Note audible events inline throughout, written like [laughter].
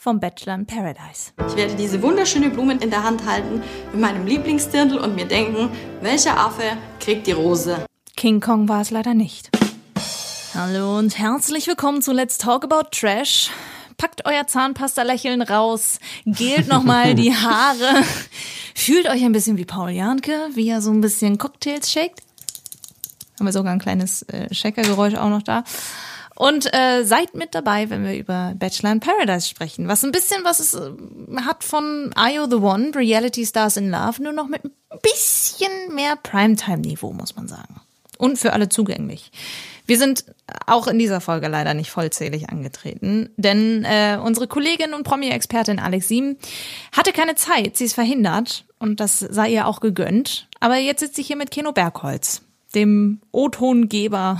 vom Bachelor in Paradise. Ich werde diese wunderschöne Blume in der Hand halten mit meinem Lieblingsdirndl und mir denken, welcher Affe kriegt die Rose? King Kong war es leider nicht. Hallo und herzlich willkommen zu Let's Talk About Trash. Packt euer Zahnpasta-Lächeln raus, gelt nochmal die [laughs] Haare, fühlt euch ein bisschen wie Paul Janke, wie er so ein bisschen Cocktails shakt. Haben wir sogar ein kleines äh, Shaker-Geräusch auch noch da. Und äh, seid mit dabei, wenn wir über Bachelor in Paradise sprechen. Was ein bisschen was es äh, hat von You the One, Reality Stars in Love, nur noch mit ein bisschen mehr Primetime-Niveau, muss man sagen. Und für alle zugänglich. Wir sind auch in dieser Folge leider nicht vollzählig angetreten, denn äh, unsere Kollegin und Promi-Expertin Alex Siem hatte keine Zeit, sie ist verhindert und das sei ihr auch gegönnt. Aber jetzt sitzt sie hier mit Keno Bergholz, dem O-Tongeber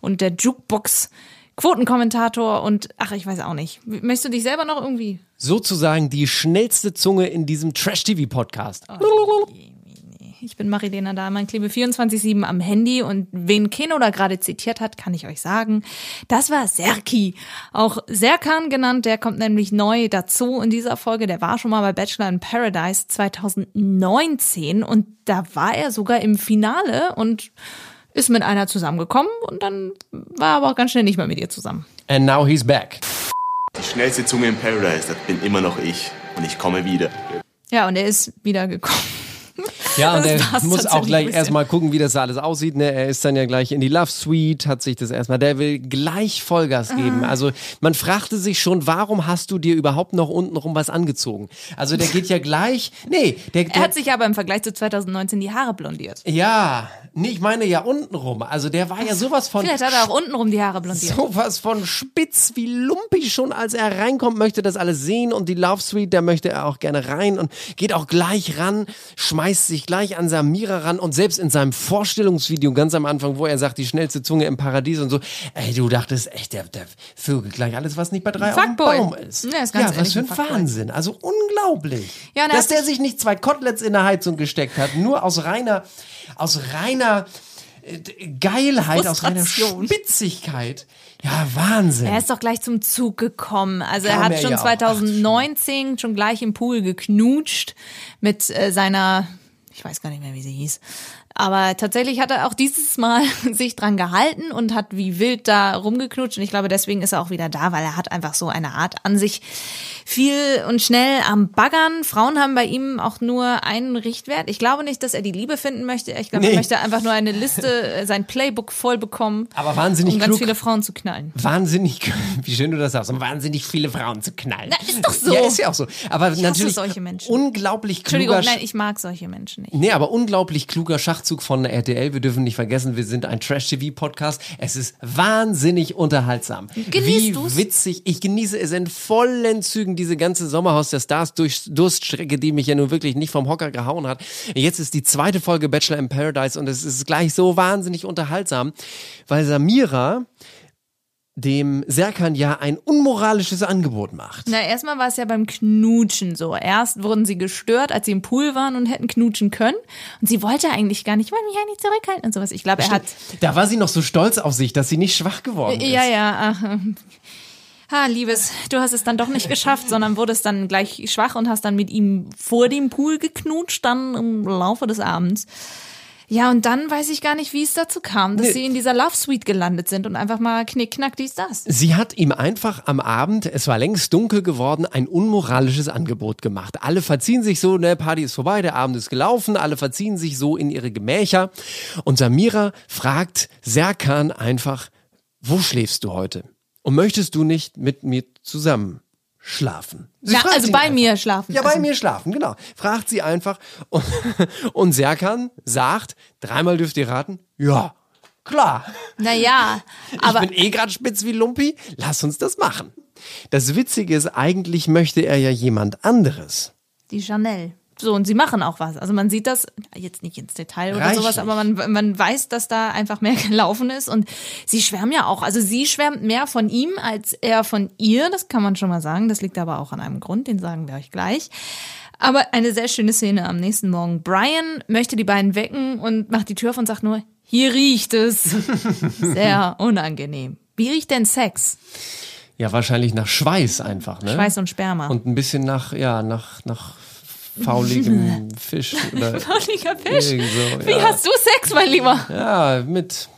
und der Jukebox Quotenkommentator und ach, ich weiß auch nicht. Möchtest du dich selber noch irgendwie? Sozusagen die schnellste Zunge in diesem Trash-TV-Podcast. Oh, ich bin Marilena Dahlmann, klebe 24-7 am Handy und wen Keno da gerade zitiert hat, kann ich euch sagen. Das war Serki. Auch Serkan genannt, der kommt nämlich neu dazu in dieser Folge. Der war schon mal bei Bachelor in Paradise 2019 und da war er sogar im Finale und ist mit einer zusammengekommen und dann war er aber auch ganz schnell nicht mehr mit ihr zusammen. And now he's back. Die schnellste Zunge im Paradise, das bin immer noch ich. Und ich komme wieder. Ja, und er ist wieder gekommen. Ja, und Das er muss auch gleich erstmal gucken, wie das da alles aussieht. Ne? Er ist dann ja gleich in die Love Suite, hat sich das erstmal, der will gleich Vollgas geben. Ah. Also man fragte sich schon, warum hast du dir überhaupt noch untenrum was angezogen? Also der geht ja gleich, nee, der, der Er hat sich aber im Vergleich zu 2019 die Haare blondiert. ja, nee, ich meine ja untenrum. Also der war ja sowas von Vielleicht hat er auch untenrum die Haare blondiert. sowas von spitz wie lumpig schon, als er reinkommt, möchte das alles sehen und die Love Suite, da möchte er auch gerne rein und geht auch gleich ran, schmeißt sich gleich an Samira ran und selbst in seinem Vorstellungsvideo ganz am Anfang, wo er sagt, die schnellste Zunge im Paradies und so, ey, du dachtest echt, der, der vögelt gleich alles, was nicht bei drei auf dem. Baum ist. Ja, ist ganz was ehrlich für ein Fuckboy. Wahnsinn, also unglaublich. Ja, Dass hat der sich- sich nicht zwei Koteletts in der Heizung gesteckt hat, nur aus reiner, aus reiner äh, Geilheit, aus reiner. Spitzigkeit. Ja, Wahnsinn. Er ist doch gleich zum Zug gekommen. Also er Kam hat er schon ja auch. 2019 schon gleich im Pool geknutscht mit äh, seiner, ich weiß gar nicht mehr, wie sie hieß. Aber tatsächlich hat er auch dieses Mal [laughs] sich dran gehalten und hat wie wild da rumgeknutscht. Und ich glaube, deswegen ist er auch wieder da, weil er hat einfach so eine Art an sich viel und schnell am Baggern. Frauen haben bei ihm auch nur einen Richtwert. Ich glaube nicht, dass er die Liebe finden möchte. Ich glaube, Nee. er möchte einfach nur eine Liste, äh, sein Playbook voll bekommen. Aber wahnsinnig um ganz klug. viele Frauen zu knallen. Wahnsinnig, [laughs] wie schön du das sagst, um wahnsinnig viele Frauen zu knallen. Na, ist doch so. Ja, ist ja auch so. Aber hasse natürlich solche Menschen. unglaublich Entschuldigung, kluger, nein, ich mag solche Menschen nicht. Nee, aber unglaublich kluger Schachzug von der RTL. Wir dürfen nicht vergessen, wir sind ein Trash-TV-Podcast. Es ist wahnsinnig unterhaltsam. Genießt Wie du's? witzig. Ich genieße es in vollen Zügen, diese ganze Sommerhaus der Stars durch Durststrecke, die mich ja nun wirklich nicht vom Hocker gehauen hat. Jetzt ist die zweite Folge Bachelor in Paradise und es ist gleich so wahnsinnig unterhaltsam, weil Samira dem Serkan ja ein unmoralisches Angebot macht. Na, erstmal war es ja beim Knutschen so. Erst wurden sie gestört, als sie im Pool waren und hätten knutschen können. Und sie wollte eigentlich gar nicht, ich wollte mich eigentlich zurückhalten und sowas. Ich glaube, er hat. Da war sie noch so stolz auf sich, dass sie nicht schwach geworden ist. Ja, ja, ach. ähm, Ha, Liebes, du hast es dann doch nicht geschafft, sondern wurdest dann gleich schwach und hast dann mit ihm vor dem Pool geknutscht, dann im Laufe des Abends. Ja, und dann weiß ich gar nicht, wie es dazu kam, dass Nee. sie in dieser Love Suite gelandet sind und einfach mal knick, knack, dies, das. Sie hat ihm einfach am Abend, es war längst dunkel geworden, ein unmoralisches Angebot gemacht. Alle verziehen sich so, ne, Party ist vorbei, der Abend ist gelaufen, alle verziehen sich so in ihre Gemächer. Und Samira fragt Serkan einfach, wo schläfst du heute? Und möchtest du nicht mit mir zusammen schlafen? Na, also bei einfach. mir schlafen. Ja, bei Also- mir schlafen, genau. Fragt sie einfach. Und, [laughs] und Serkan sagt, dreimal dürft ihr raten, ja, klar. Naja, aber ich bin eh gerade spitz wie Lumpi, lass uns das machen. Das Witzige ist, eigentlich möchte er ja jemand anderes. die Chanel. So, und sie machen auch was. Also man sieht das jetzt nicht ins Detail oder Reichlich. sowas, aber man, man weiß, dass da einfach mehr [laughs] gelaufen ist. Und sie schwärmen ja auch. Also sie schwärmt mehr von ihm als er von ihr. Das kann man schon mal sagen. Das liegt aber auch an einem Grund, den sagen wir euch gleich. Aber eine sehr schöne Szene am nächsten Morgen. Brian möchte die beiden wecken und macht die Tür auf und sagt nur, hier riecht es. [laughs] Sehr unangenehm. Wie riecht denn Sex? Ja, wahrscheinlich nach Schweiß einfach, ne? Schweiß und Sperma. Und ein bisschen nach, ja, nach, nach fauligem [laughs] Fisch oder [laughs] Fauliger Fisch. so, Wie ja. hast du Sex, mein Lieber Ja, mit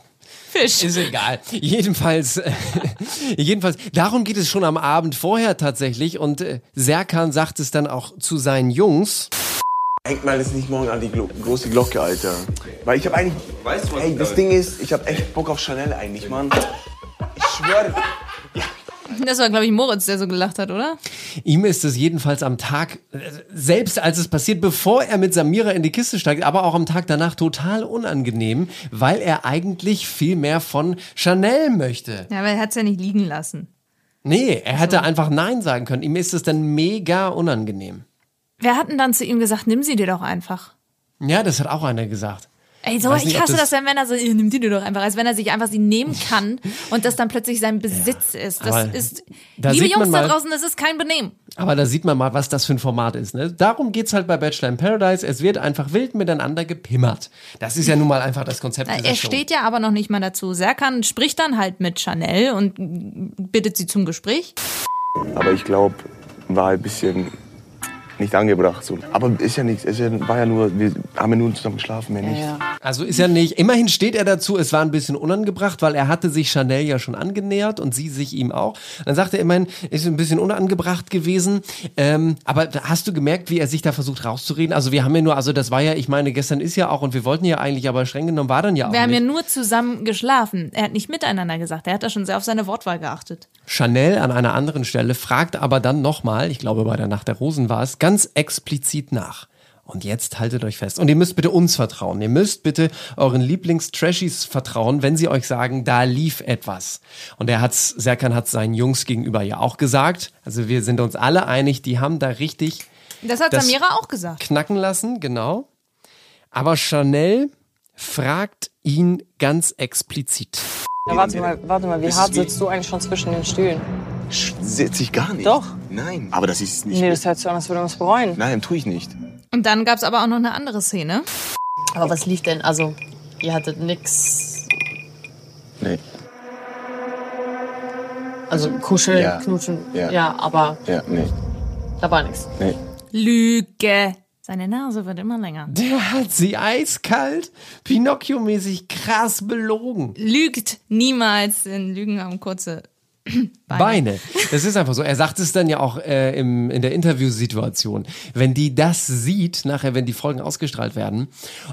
Fisch? Ist egal. Jedenfalls, äh, [laughs] jedenfalls, darum geht es schon am Abend vorher tatsächlich. Und äh, Serkan sagt es dann auch zu seinen Jungs. Hängt mal jetzt nicht morgen an die Glo große Glocke, Alter. Weil ich habe eigentlich. Weißt du, ey, das Ding ist, ich habe echt Bock auf Chanel eigentlich, Mann. Ich schwöre. Das war, glaube ich, Moritz, der so gelacht hat, oder? Ihm ist es jedenfalls am Tag, selbst als es passiert, bevor er mit Samira in die Kiste steigt, aber auch am Tag danach total unangenehm, weil er eigentlich viel mehr von Chanel möchte. Ja, aber er hat es ja nicht liegen lassen. Nee, er hätte einfach Nein sagen können. Ihm ist es dann mega unangenehm. Wer hat denn dann zu ihm gesagt, nimm sie dir doch einfach? Ja, das hat auch einer gesagt. Ey, so, nicht, ich hasse das- das, wenn Männer so, "Ihr, nimm die dir doch einfach, als wenn er sich einfach sie nehmen kann und das dann plötzlich sein Besitz ist. Das ist, da liebe Jungs da mal- draußen, das ist kein Benehmen. Aber da sieht man mal, was das für ein Format ist. Ne? Darum geht's halt bei Bachelor in Paradise. Es wird einfach wild miteinander gepimmert. Das ist ja nun mal einfach das Konzept dieser Er Show. steht ja aber noch nicht mal dazu. Serkan spricht dann halt mit Chanel und bittet sie zum Gespräch. Aber ich glaube, war ein bisschen nicht angebracht. So. Aber ist ja nichts. Ist ja, war ja nur, wir haben ja nur zusammen geschlafen, mehr nicht. Also ist ja nicht. Immerhin steht er dazu, es war ein bisschen unangebracht, weil er hatte sich Chanel ja schon angenähert und sie sich ihm auch. Dann sagt er immerhin, ist ein bisschen unangebracht gewesen. Ähm, aber hast du gemerkt, wie er sich da versucht rauszureden? Also wir haben ja nur, also das war ja, ich meine, gestern ist ja auch und wir wollten ja eigentlich, aber streng genommen war dann ja auch Wir haben ja nicht. nur zusammen geschlafen. Er hat nicht miteinander gesagt. Er hat da schon sehr auf seine Wortwahl geachtet. Chanel an einer anderen Stelle fragt aber dann nochmal, ich glaube bei der Nacht der Rosen war es, ganz explizit nach. Und jetzt haltet euch fest. Und ihr müsst bitte uns vertrauen. Ihr müsst bitte euren Lieblings-Trashies vertrauen, wenn sie euch sagen, da lief etwas. Und er hat's, Serkan hat seinen Jungs gegenüber ja auch gesagt. Also wir sind uns alle einig, die haben da richtig Das hat Das- Samira auch gesagt. knacken lassen, genau. Aber Chanel fragt ihn ganz explizit. Ja, warte mal, warte mal, wie hart sitzt du eigentlich schon zwischen den Stühlen? Sitze ich gar nicht. Doch. Nein. Aber das ist nicht. Nee, das hört sich an, als würde man es bereuen. Nein, tue ich nicht. Und dann gab's aber auch noch eine andere Szene. Aber was lief denn? Also, ihr hattet nix. Nee. Also kuscheln, Ja. knutschen. Ja. Ja. aber Ja, nee. da war nichts. Nee. Lüge. Seine Nase wird immer länger. Der hat sie eiskalt, Pinocchio-mäßig krass belogen. Lügt niemals, denn Lügen haben kurze Beine. Das ist einfach so. Er sagt es dann ja auch äh, im, in der Interviewsituation. Wenn die das sieht, nachher, wenn die Folgen ausgestrahlt werden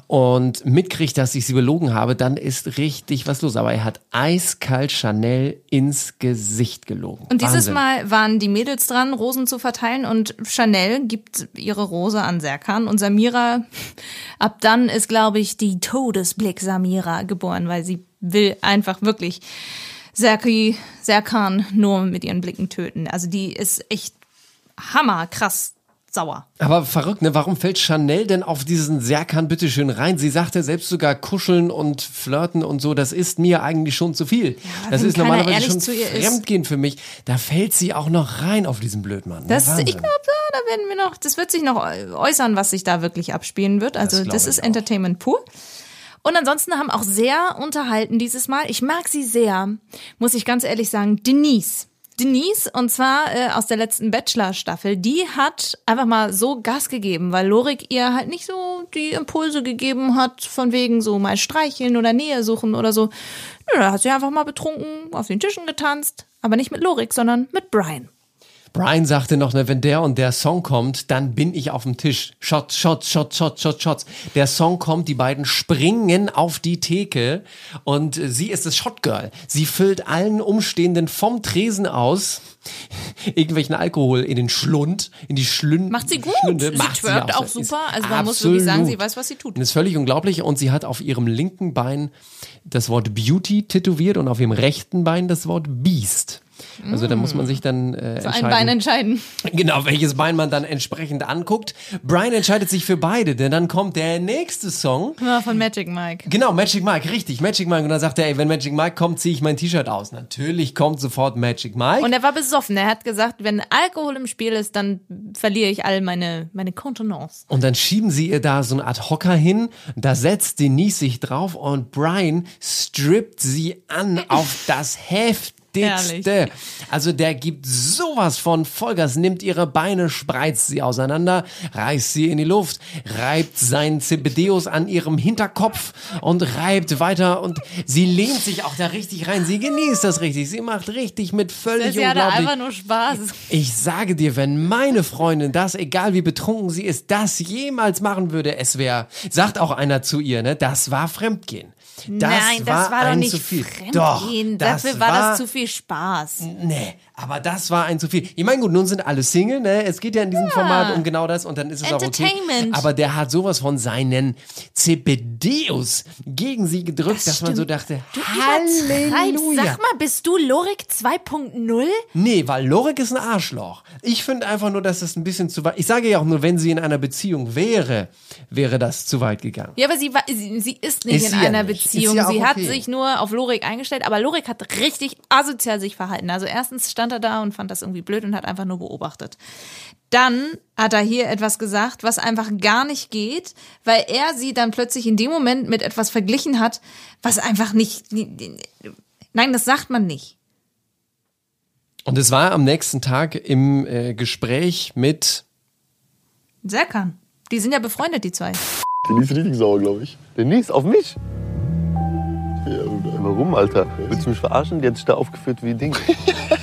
und mitkriegt, dass ich sie belogen habe, dann ist richtig was los. Aber er hat eiskalt Chanel ins Gesicht gelogen. Und dieses Wahnsinn. Mal waren die Mädels dran, Rosen zu verteilen und Chanel gibt ihre Rose an Serkan und Samira, ab dann ist, glaube ich, die Todesblick Samira geboren, weil sie will einfach wirklich Serki, Serkan nur mit ihren Blicken töten. Also die ist echt hammerkrass sauer. Aber verrückt, ne? Warum fällt Chanel denn auf diesen Serkan bitteschön rein? Sie sagte selbst sogar kuscheln und flirten und so, das ist mir eigentlich schon zu viel. das wenn ist normalerweise schon ihr ist. Fremdgehen für mich. Da fällt sie auch noch rein auf diesen Blödmann. Ne? Das, Wahnsinn. ich glaube, da, da werden wir noch, das wird sich noch äußern, was sich da wirklich abspielen wird. Also Das das, ist. Entertainment pur. Und ansonsten haben auch sehr unterhalten dieses Mal. Ich mag sie sehr, muss ich ganz ehrlich sagen. Denise. Denise, und zwar äh, aus der letzten Bachelor-Staffel, die hat einfach mal so Gas gegeben, weil Lorik ihr halt nicht so die Impulse gegeben hat, von wegen so mal streicheln oder Nähe suchen oder so. Nö, da hat sie einfach mal betrunken auf den Tischen getanzt, aber nicht mit Lorik, sondern mit Brian. Brian sagte noch, ne, wenn der und der Song kommt, dann bin ich auf dem Tisch. Shots, Shots, Shots, Shots, Shots, Shots. Der Song kommt, die beiden springen auf die Theke und sie ist das Shotgirl. Sie füllt allen Umstehenden vom Tresen aus [laughs] irgendwelchen Alkohol in den Schlund, in die Schlünd. Macht sie gut. Schlünde. Sie Macht twerkt auch Ist super. Also man muss wirklich sagen, sie weiß, was sie tut. Das ist völlig unglaublich. Und sie hat auf ihrem linken Bein das Wort Beauty tätowiert und auf ihrem rechten Bein das Wort Beast. Also da muss man sich dann äh, Für ein entscheiden. Bein entscheiden. [laughs] Genau, welches Bein man dann entsprechend anguckt. Brian entscheidet sich für beide, denn dann kommt der nächste Song. Ja, von Magic Mike. Genau, Magic Mike, richtig, Magic Mike. Und dann sagt er, ey, wenn Magic Mike kommt, ziehe ich mein T-Shirt aus. Natürlich kommt sofort Magic Mike. Und er war besoffen. Er hat gesagt, wenn Alkohol im Spiel ist, dann verliere ich all meine, meine Kontenance. Und dann schieben sie ihr da so eine Art Hocker hin, da setzt Denise sich drauf und Brian strippt sie an auf das Herrlich. Also der gibt sowas von Vollgas, nimmt ihre Beine, spreizt sie auseinander, reißt sie in die Luft, reibt seinen Zebedeus an ihrem Hinterkopf und reibt weiter und sie lehnt sich auch da richtig rein. Sie genießt das richtig. Sie macht richtig mit völlig Sie unglaublich. einfach nur Spaß. Ich sage dir, wenn meine Freundin das, egal wie betrunken sie ist, das jemals machen würde, es wäre, sagt auch einer zu ihr, ne, das war Fremdgehen. Das Nein, das war doch ein nicht zu viel. Fremdgehen. Doch, das Dafür war, das zu viel Spaß. Nee, aber das war ein zu viel. Ich meine, gut, nun sind alle Single, ne? Es geht ja in diesem Format um genau das und dann ist es auch okay. Entertainment. Aber der hat sowas von seinen CPDs gegen sie gedrückt, dass man so dachte, Übertreibst. Halleluja. Sag mal, bist du Lorik 2.0? Nee, weil Lorik ist ein Arschloch. Ich finde einfach nur, dass das ein bisschen zu weit. Ich sage ja auch nur, wenn sie in einer Beziehung wäre, wäre das zu weit gegangen. Ja, aber sie, war, sie, sie ist nicht Ist in sie ja einer nicht. Beziehung. ja sie hat okay. sich nur auf Lorik eingestellt, aber Lorik hat richtig asozial sich verhalten. Also erstens stand er da und fand das irgendwie blöd und hat einfach nur beobachtet. Dann hat er hier etwas gesagt, was einfach gar nicht geht, weil er sie dann plötzlich in dem Moment mit etwas verglichen hat, was einfach nicht. Nein, das sagt man nicht. Und es war am nächsten Tag im äh, Gespräch mit Serkan. Die sind ja befreundet, die zwei. Denise ist richtig sauer, glaube ich. Denise, auf mich? Ja. Warum, Alter? Willst du mich verarschen? Die hat sich da aufgeführt wie Ding. [laughs]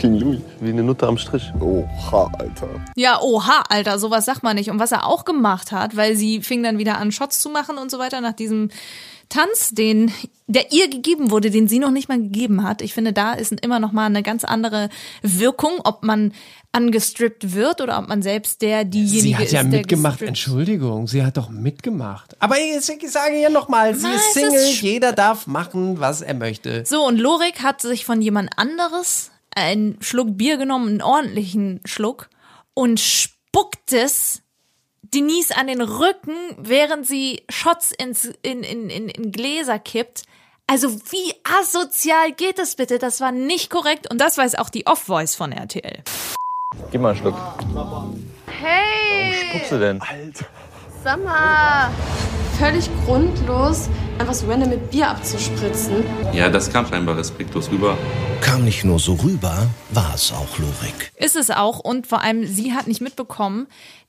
King Louis. Wie eine Nutte am Strich. Oha, Alter. Ja, oha, Alter, sowas sagt man nicht. Und was er auch gemacht hat, weil sie fing dann wieder an, Shots zu machen und so weiter nach diesem Tanz, den der ihr gegeben wurde, den sie noch nicht mal gegeben hat. Ich finde, da ist immer noch mal eine ganz andere Wirkung, ob man angestrippt wird oder ob man selbst der diejenige Sie hat ist, ja der mitgemacht, Entschuldigung, sie hat doch mitgemacht. Aber ich, ich sage ja nochmal, sie Na, ist Single, ist- jeder darf machen, was er möchte. So, und Lorik hat sich von jemand anderes einen Schluck Bier genommen, einen ordentlichen Schluck, und spuckt es Denise an den Rücken, während sie Shots ins, in, in, in, in Gläser kippt. Also wie asozial geht es bitte? Das war nicht korrekt und das weiß auch die Off-Voice von RTL. Gib mal einen Schluck. Hey! Warum spuckst du denn? Sag mal! Völlig grundlos einfach so random mit Bier abzuspritzen. Ja, das kam scheinbar respektlos rüber. Kam nicht nur so rüber, war es auch Lorik. Ist es auch und vor allem sie hat nicht mitbekommen,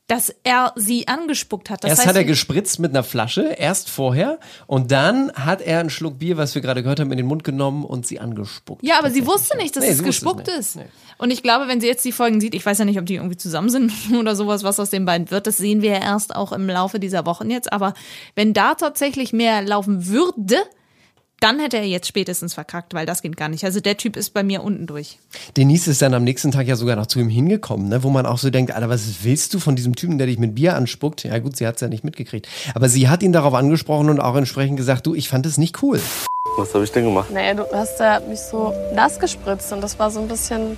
dass er sie angespuckt hat. Das erst heißt, hat er gespritzt mit einer Flasche, erst vorher, und dann hat er einen Schluck Bier, was wir gerade gehört haben, in den Mund genommen und sie angespuckt. Ja, aber sie wusste nicht, dass Nee, es es gespuckt nicht. ist. Und ich glaube, wenn sie jetzt die Folgen sieht, ich weiß ja nicht, ob die irgendwie zusammen sind [laughs] oder sowas, was aus den beiden wird, das sehen wir ja erst auch im Laufe dieser Wochen jetzt. Aber wenn da tatsächlich mehr laufen würde, dann hätte er jetzt spätestens verkackt, weil das geht gar nicht. Also der Typ ist bei mir unten durch. Denise ist dann am nächsten Tag ja sogar noch zu ihm hingekommen, ne? wo man auch so denkt, Alter, was willst du von diesem Typen, der dich mit Bier anspuckt? Ja gut, sie hat es ja nicht mitgekriegt. Aber sie hat ihn darauf angesprochen und auch entsprechend gesagt, du, ich fand es nicht cool. Was habe ich denn gemacht? Naja, du hast ja mich so nass gespritzt und das war so ein bisschen,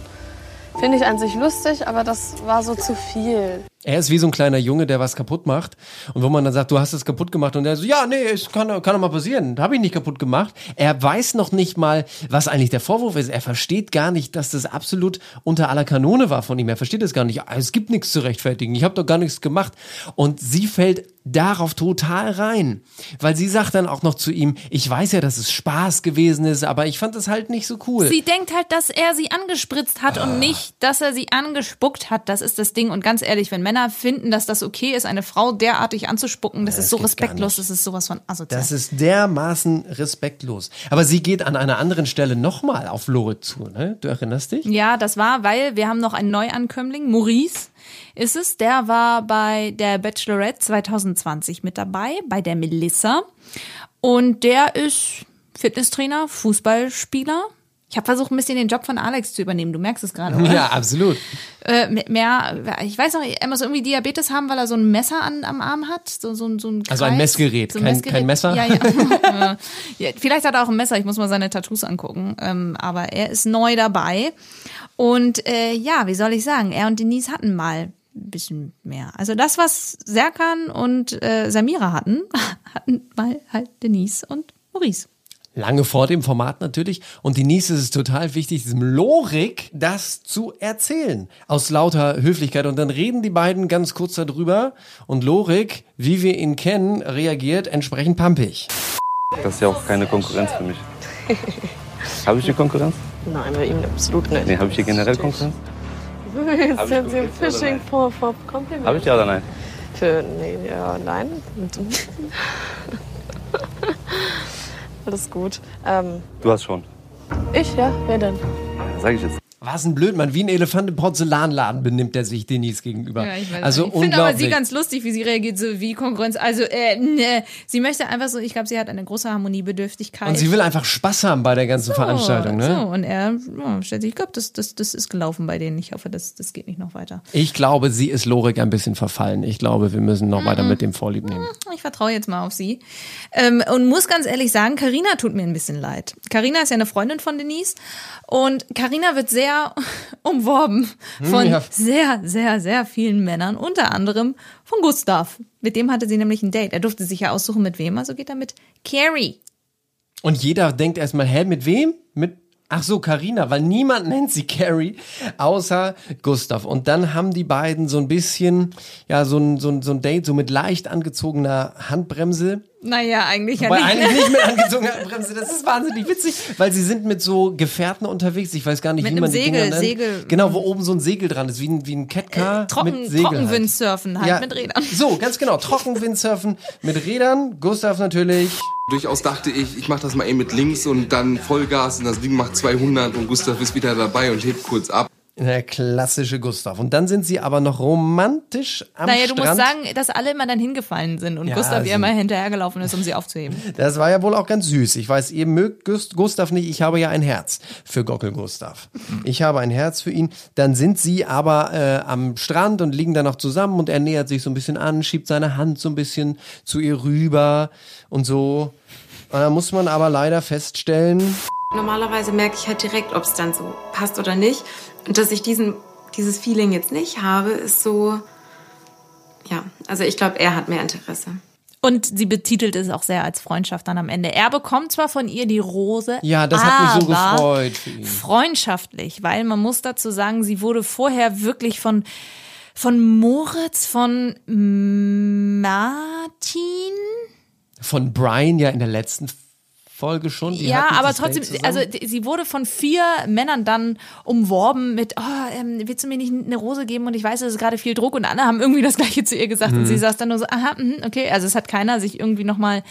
finde ich an sich lustig, aber das war so zu viel. Er ist wie so ein kleiner Junge, der was kaputt macht. Und wo man dann sagt, du hast es kaputt gemacht. Und er so, ja, nee, es kann, kann doch mal passieren. Habe ich nicht kaputt gemacht. Er weiß noch nicht mal, was eigentlich der Vorwurf ist. Er versteht gar nicht, dass das absolut unter aller Kanone war von ihm. Er versteht es gar nicht. Ah, Es gibt nichts zu rechtfertigen. Ich habe doch gar nichts gemacht. Und sie fällt darauf total rein. Weil sie sagt dann auch noch zu ihm, ich weiß ja, dass es Spaß gewesen ist, aber ich fand es halt nicht so cool. Sie denkt halt, dass er sie angespritzt hat und nicht, dass er sie angespuckt hat. Das ist das Ding. Und ganz ehrlich, wenn Männer finden, dass das okay ist, eine Frau derartig anzuspucken, das, ist so respektlos, das ist sowas von asozial. Das ist dermaßen respektlos. Aber sie geht an einer anderen Stelle nochmal auf Lorik zu, ne? Du erinnerst dich? Ja, das war, weil wir haben noch einen Neuankömmling, Maurice ist es, der war bei der Bachelorette 2020 mit dabei, bei der Melissa. Und der ist Fitnesstrainer, Fußballspieler. Ich habe versucht, ein bisschen den Job von Alex zu übernehmen. Du merkst es gerade, oder? Ja, absolut. Äh, mehr, ich weiß noch, er muss irgendwie Diabetes haben, weil er so ein Messer an, am Arm hat. So, so, so ein Also ein Kreis. Messgerät, So ein kein, Messgerät. kein Messer. Ja, ja. [laughs] ja. Vielleicht hat er auch ein Messer, ich muss mal seine Tattoos angucken. Ähm, aber er ist neu dabei. Und äh, ja, wie soll ich sagen, er und Denise hatten mal ein bisschen mehr. Also das, was Serkan und äh, Samira hatten, [laughs] hatten mal halt Denise und Maurice. Lange vor dem Format natürlich. Und Denise ist es total wichtig, diesem Lorik das zu erzählen. Aus lauter Höflichkeit. Und dann reden die beiden ganz kurz darüber. Und Lorik, wie wir ihn kennen, reagiert entsprechend pampig. Das ist ja auch keine Konkurrenz für mich. [laughs] Habe ich hier Konkurrenz? Nein, bei ihm absolut nicht. Nee, habe ich hier generell Konkurrenz? Jetzt [laughs] Hab ich sind Sie oder Fishing nein? for, for Compliment. Habe ich ja oder nein? Für, nee, ja, nein. [laughs] Alles gut. Ähm, Du hast schon. ich, ja? Wer denn? Sag ich jetzt. Was ein Blödmann. Wie ein Elefant im Porzellanladen benimmt er sich Denise gegenüber. Ja, ich weiß also nicht. ich finde aber sie ganz lustig, wie sie reagiert, so wie Konkurrenz. Also, äh, ne, sie möchte einfach so, ich glaube, sie hat eine große Harmoniebedürftigkeit. Und sie will einfach Spaß haben bei der ganzen Veranstaltung, ne? So, und er ja, stellt sich, ich glaube, das, das, das ist gelaufen bei denen. Ich hoffe, das, das geht nicht noch weiter. Ich glaube, sie ist Lorik ein bisschen verfallen. Ich glaube, wir müssen noch Mhm. weiter mit dem Vorlieb nehmen. Ich vertraue jetzt mal auf sie. Ähm, und muss ganz ehrlich sagen, Karina tut mir ein bisschen leid. Karina ist ja eine Freundin von Denise und Karina wird sehr [laughs] umworben von ja. sehr, sehr, sehr vielen Männern, unter anderem von Gustav. Mit dem hatte sie nämlich ein Date. Er durfte sich ja aussuchen, mit wem, also geht er mit Carrie. Und jeder denkt erstmal, hä, mit wem? Mit Ach so, Karina, weil niemand [laughs] nennt sie Carrie außer Gustav. Und dann haben die beiden so ein bisschen, ja, so ein, so ein, so ein Date, so mit leicht angezogener Handbremse. Naja, eigentlich ja Wobei nicht. eigentlich nicht mit [laughs] angezogener Handbremse. Das ist wahnsinnig witzig, weil sie sind mit so Gefährten unterwegs. Ich weiß gar nicht, Mit wie man die Segel, Dinger nennt. Segel. Genau, wo oben so ein Segel dran ist, wie ein, wie ein Catcar Äh, Trocken, mit Segel halt. Trockenwindsurfen halt Ja, mit Rädern. So, ganz genau. Trockenwindsurfen mit Rädern. Gustav natürlich. Durchaus dachte ich, ich mache das mal eben mit links und dann Vollgas und das Ding macht 200 und Gustav ist wieder dabei und hebt kurz ab. Der klassische Gustav. Und dann sind sie aber noch romantisch am Naja, du Strand. musst sagen, dass alle immer dann hingefallen sind und Ja, Gustav ihr immer hinterhergelaufen ist, um sie aufzuheben. [laughs] Das war ja wohl auch ganz süß. Ich weiß, ihr mögt Gust Gustav nicht. Ich habe ja ein Herz für Gockel Gustav. Ich habe ein Herz für ihn. Dann sind sie aber äh, am Strand und liegen da noch zusammen und er nähert sich so ein bisschen an, schiebt seine Hand so ein bisschen zu ihr rüber und so. Und da muss man aber leider feststellen, Normalerweise merke ich halt direkt, ob es dann so passt oder nicht. Und dass ich diesen, dieses Feeling jetzt nicht habe, ist so, ja, also ich glaube, er hat mehr Interesse. Und sie betitelt es auch sehr als Freundschaft dann am Ende. Er bekommt zwar von ihr die Rose, ja, das hat mich so gefreut für ihn. freundschaftlich, weil man muss dazu sagen, sie wurde vorher wirklich von von Moritz, von Martin, Von Brian ja in der letzten Folge schon. Die ja, aber trotzdem, also sie wurde von vier Männern dann umworben mit, oh, ähm, willst du mir nicht eine Rose geben? Und ich weiß, es ist gerade viel Druck und alle haben irgendwie das Gleiche zu ihr gesagt und Mhm. sie saß dann nur so, aha, mhm, okay. Also es hat keiner sich irgendwie nochmal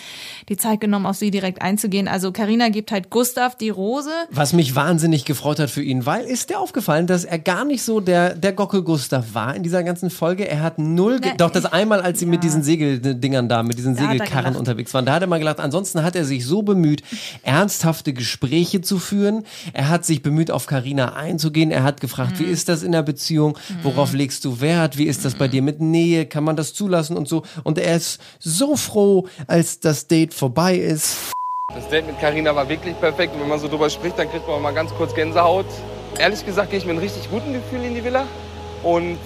die Zeit genommen, auf sie direkt einzugehen. Also Karina gibt halt Gustav die Rose. Was mich wahnsinnig gefreut hat für ihn, weil ist dir aufgefallen, dass er gar nicht so der, der Gockel Gustav war in dieser ganzen Folge. Er hat null, Na, doch das einmal, als sie mit diesen Segeldingern da, mit diesen Segelkarren unterwegs waren, da hat er mal gelacht. Ansonsten hat er sich so bemüht, ernsthafte Gespräche zu führen. Er hat sich bemüht, auf Karina einzugehen. Er hat gefragt, Mhm. wie ist das in der Beziehung? Worauf legst du Wert? Wie ist das bei dir mit Nähe? Kann man das zulassen und so? Und er ist so froh, als das Date vorbei ist. Das Date mit Carina war wirklich perfekt und wenn man so drüber spricht, dann kriegt man mal ganz kurz Gänsehaut. Ehrlich gesagt gehe ich mit einem richtig guten Gefühl in die Villa und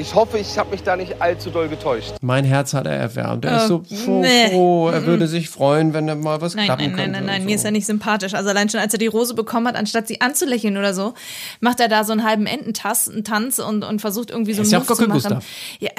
ich hoffe, ich habe mich da nicht allzu doll getäuscht. Mein Herz hat er erwärmt. Er ist so, Oh, so nee. froh. Er Mhm. würde sich freuen, wenn er mal was Nein, klappen nein, nein, könnte. nein, nein, mir so. ist er nicht sympathisch. Also allein schon, als er die Rose bekommen hat, anstatt sie anzulächeln oder so, macht er da so einen halben Ententanz und, und versucht irgendwie so einen auch Move zu machen. Gustav. Ja.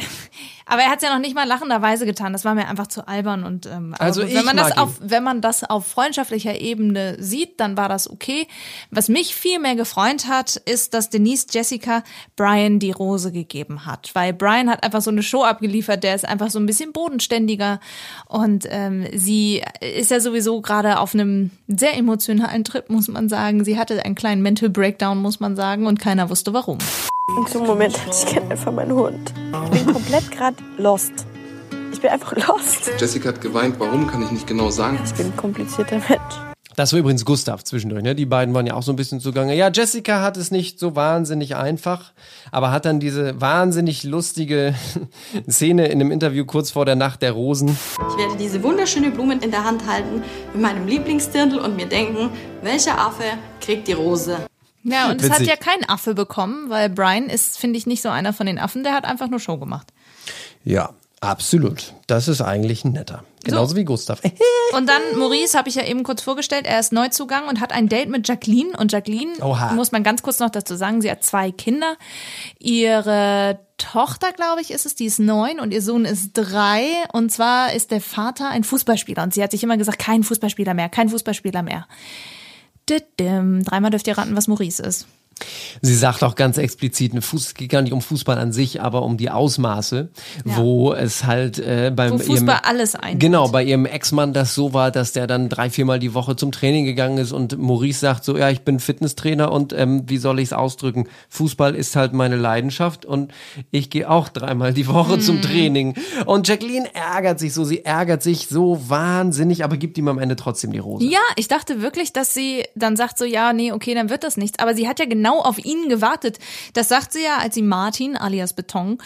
Aber er hat es ja noch nicht mal lachenderweise getan. Das war mir einfach zu albern und ähm, Also wenn man das auf, wenn man das auf freundschaftlicher Ebene sieht, dann war das okay. Was mich viel mehr gefreut hat, ist, dass Denise Jessica Brian die Rose gegeben hat, weil Brian hat einfach so eine Show abgeliefert, der ist einfach so ein bisschen bodenständiger und ähm, sie ist ja sowieso gerade auf einem sehr emotionalen Trip, muss man sagen. Sie hatte einen kleinen Mental Breakdown, muss man sagen, und keiner wusste warum. In so einem Moment hatte ich gerne einfach meinen Hund. Ich bin komplett gerade lost. Ich bin einfach lost. Jessica hat geweint, warum kann ich nicht genau sagen. Ich bin ein komplizierter Mensch. Das war übrigens Gustav zwischendurch, ne? Die beiden waren ja auch so ein bisschen zugange. Ja, Jessica hat es nicht so wahnsinnig einfach, aber hat dann diese wahnsinnig lustige [laughs] Szene in einem Interview kurz vor der Nacht der Rosen. Ich werde diese wunderschöne Blumen in der Hand halten mit meinem Lieblingsdirndl und mir denken, welcher Affe kriegt die Rose? Ja, und es hat ja kein Affe bekommen, weil Brian ist, finde ich, nicht so einer von den Affen, der hat einfach nur Show gemacht. Ja, absolut. Das ist eigentlich ein netter. Genauso wie Gustav. [laughs] Und dann Maurice, habe ich ja eben kurz vorgestellt, er ist Neuzugang und hat ein Date mit Jacqueline. Und Jacqueline, Oha. muss man ganz kurz noch dazu sagen, sie hat zwei Kinder. Ihre Tochter, glaube ich, ist es, die ist neun und ihr Sohn ist drei. Und zwar ist der Vater ein Fußballspieler. Und sie hat sich immer gesagt, kein Fußballspieler mehr, kein Fußballspieler mehr. Dreimal dürft ihr raten, was Maurice ist. Sie sagt auch ganz explizit, ein Fuß, es geht gar nicht um Fußball an sich, aber um die Ausmaße, wo es halt äh, beim Wo Fußball ihrem, alles einnimmt. Genau, bei ihrem Ex-Mann das so war, dass der dann drei, viermal die Woche zum Training gegangen ist und Maurice sagt so, ja, ich bin Fitnesstrainer und ähm, wie soll ich es ausdrücken? Fußball ist halt meine Leidenschaft und ich gehe auch dreimal die Woche Mhm. zum Training. Und Jacqueline ärgert sich so, sie ärgert sich so wahnsinnig, aber gibt ihm am Ende trotzdem die Rose. Ja, ich dachte wirklich, dass sie dann sagt so, ja, nee, okay, dann wird das nichts. Aber sie hat ja genau auf ihn gewartet. Das sagt sie ja, als sie Martin, alias Beton,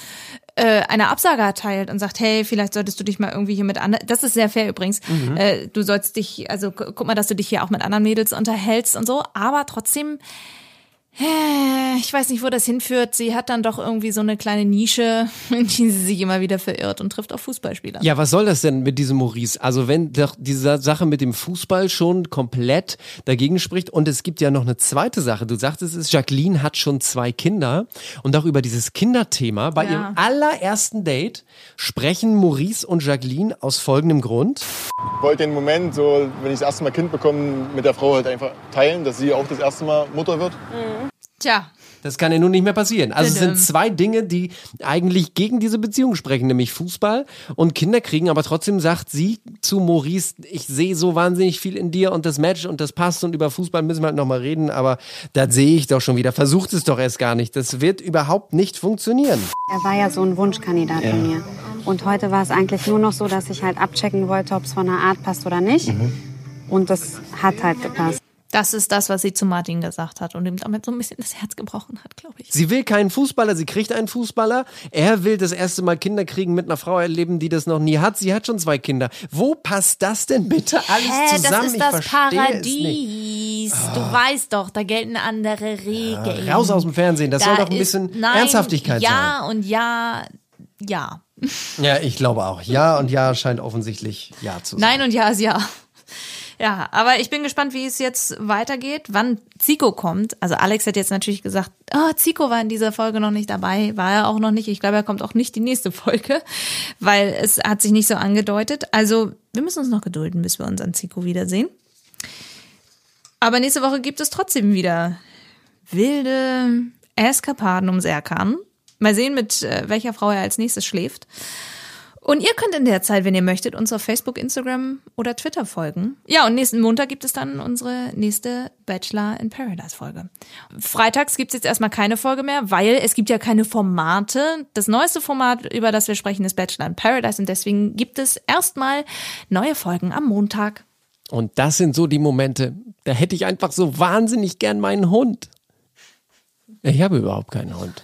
äh, eine Absage erteilt und sagt, hey, vielleicht solltest du dich mal irgendwie hier mit anderen, das ist sehr fair übrigens, Mhm. äh, du sollst dich, also gu- guck mal, dass du dich hier auch mit anderen Mädels unterhältst und so, aber trotzdem, ich weiß nicht, wo das hinführt. Sie hat dann doch irgendwie so eine kleine Nische, [laughs] in die sie sich immer wieder verirrt und trifft auf Fußballspieler. Ja, was soll das denn mit diesem Maurice? Also wenn doch diese Sache mit dem Fußball schon komplett dagegen spricht und es gibt ja noch eine zweite Sache. Du sagtest es, Jacqueline hat schon zwei Kinder und auch über dieses Kinderthema bei Ja. ihrem allerersten Date sprechen Maurice und Jacqueline aus folgendem Grund. Ich wollte den Moment, so, wenn ich das erste Mal Kind bekomme, mit der Frau halt einfach teilen, dass sie auch das erste Mal Mutter wird. Tja, Das kann ja nun nicht mehr passieren. Also es sind zwei Dinge, die eigentlich gegen diese Beziehung sprechen, nämlich Fußball und Kinder kriegen. Aber trotzdem sagt sie zu Maurice, ich sehe so wahnsinnig viel in dir und das Match und das passt und über Fußball müssen wir halt nochmal reden. Aber da sehe ich doch schon wieder. Versucht es doch erst gar nicht. Das wird überhaupt nicht funktionieren. Er war ja so ein Wunschkandidat Ja. von mir. Und heute war es eigentlich nur noch so, dass ich halt abchecken wollte, ob es von der Art passt oder nicht. Und das hat halt gepasst. Das ist das, was sie zu Martin gesagt hat und ihm damit so ein bisschen das Herz gebrochen hat, glaube ich. Sie will keinen Fußballer, sie kriegt einen Fußballer. Er will das erste Mal Kinder kriegen mit einer Frau erleben, die das noch nie hat. Sie hat schon zwei Kinder. Wo passt das denn bitte alles Hä, zusammen? das ist ich das. Paradies. Du weißt doch, da gelten andere Regeln. raus aus dem Fernsehen, das soll doch ein ist- bisschen nein, Ernsthaftigkeit ja und ja, ja. Ja, ich glaube auch. Ja und ja scheint offensichtlich ja zu sein. Nein und ja ist ja. Ja, aber ich bin gespannt, wie es jetzt weitergeht, wann Zico kommt. Also Alex hat jetzt natürlich gesagt, oh, Zico war in dieser Folge noch nicht dabei, war er auch noch nicht. Ich glaube, er kommt auch nicht die nächste Folge, [laughs] weil es hat sich nicht so angedeutet. Also wir müssen uns noch gedulden, bis wir unseren Zico wiedersehen. Aber nächste Woche gibt es trotzdem wieder wilde Eskapaden um Serkan. Mal sehen, mit äh, welcher Frau er als nächstes schläft. Und ihr könnt in der Zeit, wenn ihr möchtet, uns auf Facebook, Instagram oder Twitter folgen. Ja, und nächsten Montag gibt es dann unsere nächste Bachelor in Paradise Folge. Freitags gibt es jetzt erstmal keine Folge mehr, weil es gibt ja keine Formate. Das neueste Format, über das wir sprechen, ist Bachelor in Paradise und deswegen gibt es erstmal neue Folgen am Montag. Und das sind so die Momente, da hätte ich einfach so wahnsinnig gern meinen Hund. Ich habe überhaupt keinen Hund.